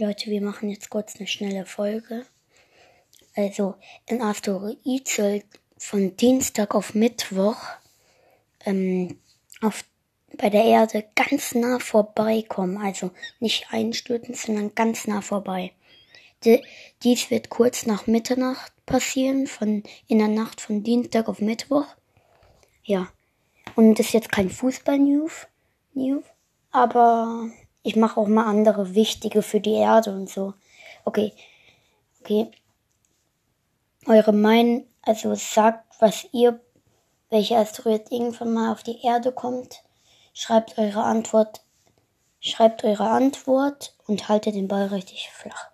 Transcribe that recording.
Leute, wir machen jetzt kurz eine schnelle Folge. Also, ein Asteroid soll von Dienstag auf Mittwoch ähm, auf, bei der Erde ganz nah vorbeikommen. Also nicht einstürzen, sondern ganz nah vorbei. Die, dies wird kurz nach Mitternacht passieren, von, in der Nacht von Dienstag auf Mittwoch. Ja. Und das ist jetzt kein Fußball-News, News, aber ich mache auch mal andere wichtige für die Erde und so. Okay. Okay. Eure Meinung, also sagt, was ihr, welcher Asteroid irgendwann mal auf die Erde kommt. Schreibt eure Antwort, schreibt eure Antwort und haltet den Ball richtig flach.